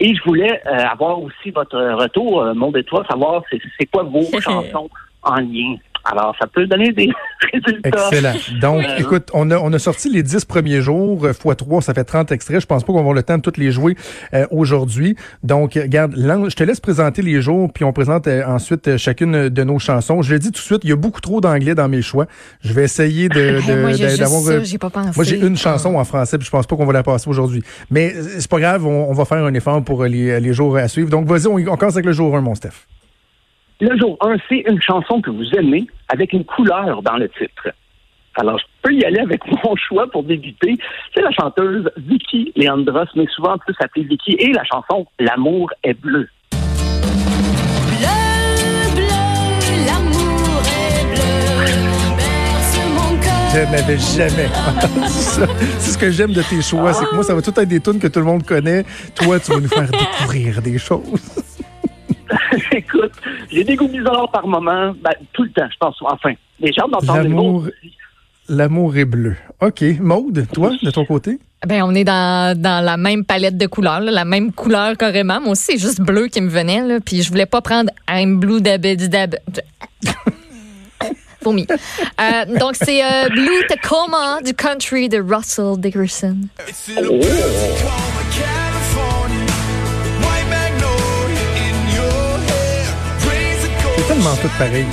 Et je voulais euh, avoir aussi votre retour, euh, mon toi, savoir c'est quoi vos chansons en lien alors, ça peut donner des résultats. Excellent. Donc, euh, écoute, on a, on a sorti les 10 premiers jours, euh, fois 3, ça fait 30 extraits. Je pense pas qu'on va avoir le temps de toutes les jouer euh, aujourd'hui. Donc, regarde, je te laisse présenter les jours, puis on présente ensuite chacune de nos chansons. Je le dis tout de suite, il y a beaucoup trop d'anglais dans mes choix. Je vais essayer de, d'avoir... Moi, moi, j'ai une chanson en français, puis je pense pas qu'on va la passer aujourd'hui. Mais c'est pas grave, on, va faire un effort pour les, les jours à suivre. Donc, vas-y, on, on commence avec le jour 1, mon Steph. Le jour 1, c'est une chanson que vous aimez avec une couleur dans le titre. Alors, je peux y aller avec mon choix pour débuter. C'est la chanteuse Vicky Leandros, mais souvent plus appelée Vicky, et la chanson L'amour est bleu. Je n'avais jamais. C'est ce que j'aime de tes choix, c'est que moi, ça va tout être des tunes que tout le monde connaît. Toi, tu vas nous faire découvrir des choses. Écoute, j'ai des goûts bizarres par moment, ben, tout le temps, je pense. Enfin, les gens d'entendre L'amour, l'amour est bleu. OK. Maude, toi, de ton côté? Ben, on est dans, dans la même palette de couleurs, la même couleur carrément. Moi aussi, c'est juste bleu qui me venait, là, puis je voulais pas prendre I'm blue dab dab. Vomi. Euh, donc, c'est euh, Blue Tacoma du country de Russell Dickerson. Oh. Tellement tout pareil.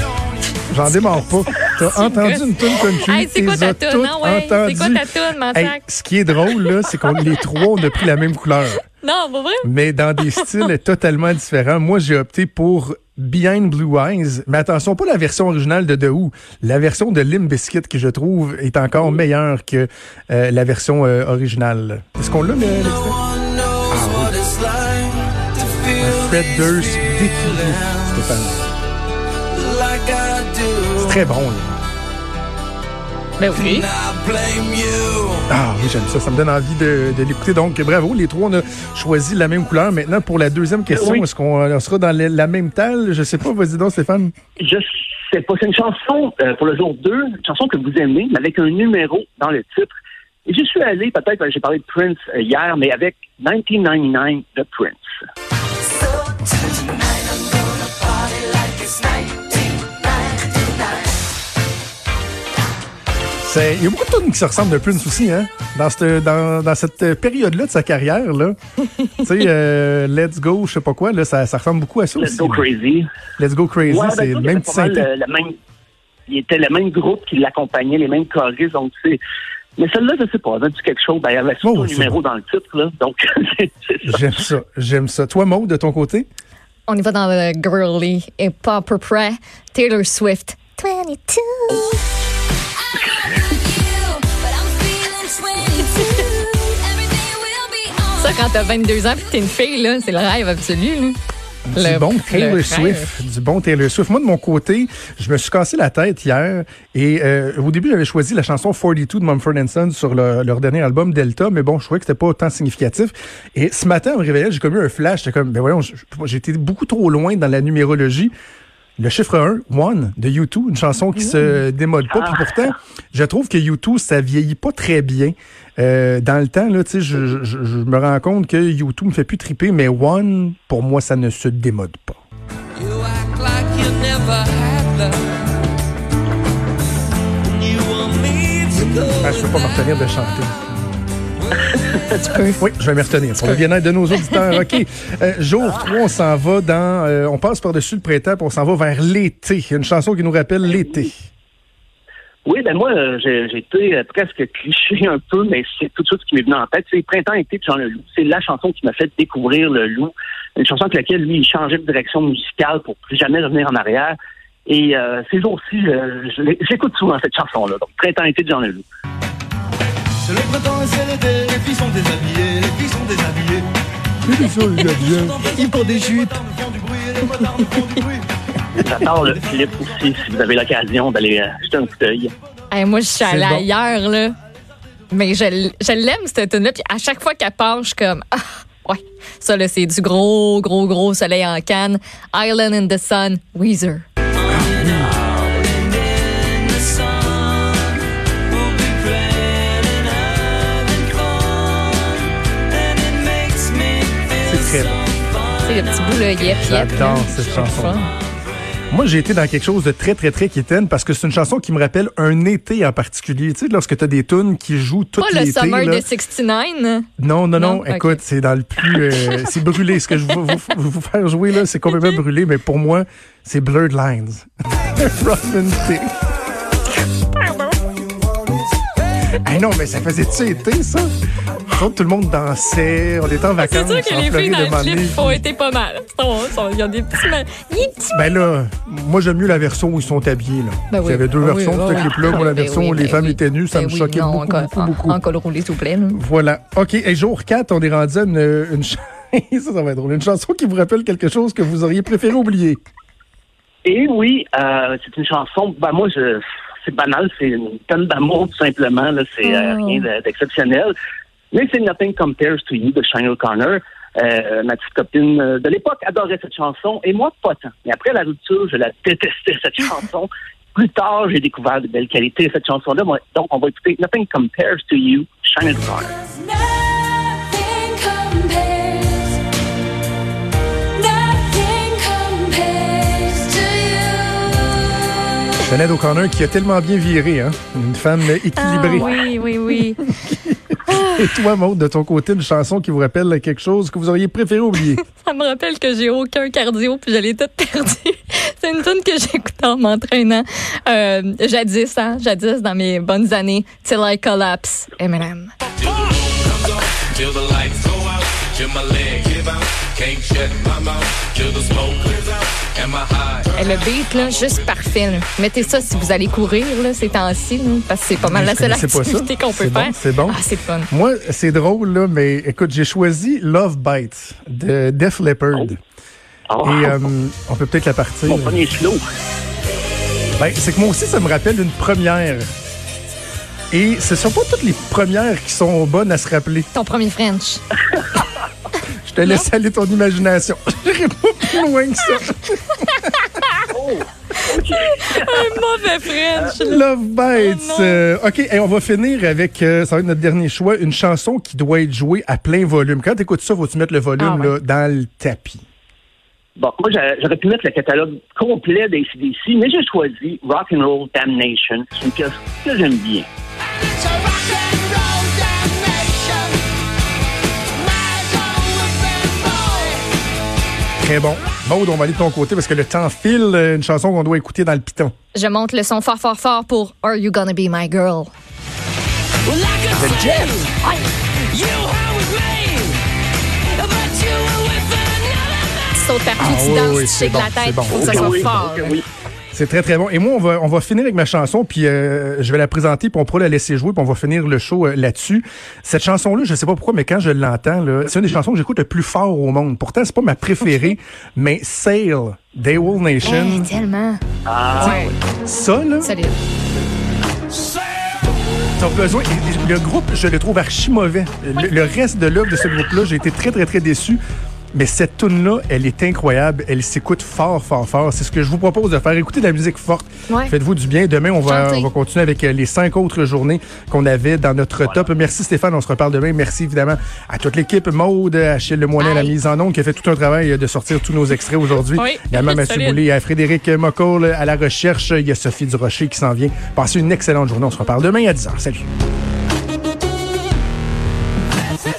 J'en démarre pas. T'as entendu une tune country. Hey, c'est quoi ta tune? Ouais. C'est quoi ta tune, hey, Ce qui est drôle, là, c'est qu'on les trois, on a pris la même couleur. Non, pas vrai? Mais dans des styles totalement différents. Moi, j'ai opté pour Behind Blue Eyes. Mais attention, pas la version originale de The Who. La version de Limp Bizkit, qui je trouve est encore meilleure que euh, la version euh, originale. Est-ce qu'on l'a, l'extrait? Ah oui. Fred Durst défini, Stéphane. Très bon, là. Ben oui. Ah oui, j'aime ça. Ça me donne envie de, l'écouter. Donc, bravo. Les trois, on a choisi la même couleur. Maintenant, pour la deuxième question, est-ce qu'on sera dans la même talle? Je sais pas. Vas-y donc, Stéphane. Je sais pas. C'est une chanson euh, pour le jour 2, une chanson que vous aimez, mais avec un numéro dans le titre. Et je suis allé, peut-être, j'ai parlé de Prince euh, hier, mais avec 1999 de Prince. Il y a beaucoup de tunes qui se ressemblent de Prince aussi, hein? Dans cette, dans, dans cette période-là de sa carrière, là. tu sais, euh, Let's Go, je sais pas quoi, là, ça, ça ressemble beaucoup à ça Let's aussi. Go Crazy. Let's Go Crazy, ben, c'est le même petit le, le même, Il était le même groupe qui l'accompagnait, les mêmes choristes, donc c'est... Mais celle-là, je sais pas, avait-tu quelque chose? Ben, il y avait surtout oh, un numéro dans le titre, là. Donc, J'aime ça, j'aime ça. Toi, Maud, de ton côté? On y va dans le girly et pas à peu près. Taylor Swift. 22. Ça, quand t'as 22 ans et que t'es une fille, là, c'est le rêve absolu. Du bon Taylor Swift. Du bon Taylor Swift. Moi, de mon côté, je me suis cassé la tête hier. Et euh, au début, j'avais choisi la chanson 42 de Mumford Son sur leur dernier album Delta. Mais bon, je trouvais que c'était pas autant significatif. Et ce matin, en me réveillant, j'ai comme eu un flash. J'étais comme, ben voyons, j'étais beaucoup trop loin dans la numérologie le chiffre 1, One, de U2, une chanson qui se démode pas. Puis ah. pourtant, je trouve que U2, ça vieillit pas très bien. Euh, dans le temps, là, je, je, je, me rends compte que U2 me fait plus triper, mais One, pour moi, ça ne se démode pas. Ah, je peux pas me retenir de chanter. Oui, je vais m'y retenir. Pour le bien-être de nos auditeurs. OK. Euh, jour 3, on s'en va dans. Euh, on passe par-dessus le printemps, puis on s'en va vers l'été. Une chanson qui nous rappelle l'été. Oui, ben moi, euh, j'ai été presque cliché un peu, mais c'est tout de suite ce qui m'est venu en tête. C'est Printemps-été de Jean Leloup. C'est la chanson qui m'a fait découvrir le loup. Une chanson avec laquelle, lui, il changeait de direction musicale pour plus jamais revenir en arrière. Et ces jours-ci, j'écoute souvent cette chanson-là. Donc, Printemps-été de Jean Leloup. C'est le printemps et c'est l'été, les filles sont déshabillées, les filles sont déshabillées. Les filles sont déshabillées. Ils font des jupes. J'adore le clip aussi, si vous avez l'occasion d'aller euh, jeter un coup d'œil. moi, je suis allée ailleurs, là. Mais je, je l'aime, cette tune là Puis à chaque fois qu'elle part, je suis comme... Ah, ouais, ça, là, c'est du gros, gros, gros soleil en canne. Island in the Sun, Weezer. C'est le petit bout, là, yep, yep. J'adore cette chanson. Moi, j'ai été dans quelque chose de très, très, très quétaine parce que c'est une chanson qui me rappelle un été en particulier. Tu sais, lorsque tu as des tunes qui jouent tout Pas le l'été. Summer là. de 69. Non, non, non. Non? Écoute, c'est dans le plus. euh, c'est brûlé. Ce que je veux vous, vous- vous faire jouer, là, c'est complètement brûlé, mais pour moi, c'est Blurred Lines. T. Hey non, mais ça faisait-tu été, ça? Donc, tout le monde dansait, on était en C'est vacances. sûr que les filles dans le clip ont été pas mal. Il y a des petits... ma- des petits Ben là, moi j'aime mieux la version où ils sont habillés. Là. Ben oui. Il y avait deux Ah oui, versions de ah ce oui. clip-là. Moi, la Ben version oui, où les ben femmes oui. étaient nues, ça Ben me oui, choquait non, beaucoup, en, beaucoup, en- beaucoup. en col roulé, s'il vous plaît. là. Voilà. OK. Et jour 4, on est rendu à une, une ch- ça, ça va être drôle. Une chanson qui vous rappelle quelque chose que vous auriez préféré oublier. Et oui, euh, c'est une chanson. Ben moi, je, c'est banal, c'est une tonne d'amour tout simplement. Là, c'est euh, Oh. rien de- d'exceptionnel. Mais c'est Nothing Compares to You de Shine O'Connor. Euh, ma petite copine euh, de l'époque adorait cette chanson et moi pas tant. Mais après la rupture, je la détestais cette chanson. Plus tard, j'ai découvert de belles qualités de cette chanson-là. Donc, on va écouter Nothing Compares to You, Shine O'Connor. Nothing compares. Nothing compares to you. Jeannette O'Connor qui a tellement bien viré, hein? Une femme équilibrée. Ah, oui, oui, oui. Et toi, Maud, de ton côté, une chanson qui vous rappelle quelque chose que vous auriez préféré oublier? Ça me rappelle que j'ai aucun cardio puis je l'ai toute perdue. C'est une tune que j'écoutais en m'entraînant euh, jadis, hein, jadis dans mes bonnes années. Till I Collapse, Eminem. Till the lights go out, till my leg give out. Can't shut my mouth till the smoke clears out. Am I high? Et le beat, là, juste parfait. là. Mettez ça si vous allez courir là, ces temps-ci, là, parce que c'est pas mal Mais la seule activité qu'on peut C'est bon, faire. c'est bon. Ah, c'est fun. Moi, c'est drôle, là, mais écoute, j'ai choisi Love Bites de Def Leppard. Oh, Et euh, on peut peut-être la partir. mon premier slow. Ben, c'est que moi aussi, ça me rappelle une première. Et ce sont pas toutes les premières qui sont bonnes à se rappeler. Ton premier French. Je te laisse aller ton imagination. J'irai pas plus loin que ça. Un mauvais French. Love Bites. Oh. Euh, OK, et on va finir avec, euh, ça va être notre dernier choix, une chanson qui doit être jouée à plein volume. Quand tu écoutes ça, faut-tu mettre le volume Ah ouais. là, dans le tapis? Bon, moi, j'a- j'aurais pu mettre le catalogue complet d'ACDC, mais j'ai choisi Rock and Roll Damnation. C'est une pièce que j'aime bien. It's a rock and roll damnation. My own boy. Très bon. Maud, on va aller de ton côté parce que le temps file. euh, Une chanson qu'on doit écouter dans le piton. Je monte le son fort, fort, fort pour Are You Gonna Be My Girl? Another man. Saute partout, Ah tu danses, tu c'est shakes bon, la tête, bon. faut que ça Ok, soit oui, fort. C'est très, très bon. Et moi, on va, on va finir avec ma chanson, puis euh, je vais la présenter, puis on pourra la laisser jouer, puis on va finir le show euh, là-dessus. Cette chanson-là, je sais pas pourquoi, mais quand je l'entends, là, c'est une des chansons que j'écoute le plus fort au monde. Pourtant, c'est pas ma préférée, mais Sail, Daywall Nation, Hey, tellement. Ah, Ouais, ça, là, solide. t'as besoin... Le groupe, je le trouve archi mauvais. Le, le reste de l'œuvre de ce groupe-là, j'ai été très, très, très déçu. Mais cette tune-là, elle est incroyable. Elle s'écoute fort, fort, fort. C'est ce que je vous propose de faire. Écoutez de la musique forte. Ouais. Faites-vous du bien. Demain, on va, on va continuer avec euh, les cinq autres journées qu'on avait dans notre top. Merci Stéphane, on se reparle demain. Merci évidemment à toute l'équipe. Maude, Achille Lemoyne à la mise en onde qui a fait tout un travail euh, de sortir tous nos extraits aujourd'hui. Oui. Également Mathieu. Boulay, à Frédéric Mocoll à la recherche. Il y a Sophie Durocher qui s'en vient. Passez une excellente journée. On se reparle demain à 10h. Salut.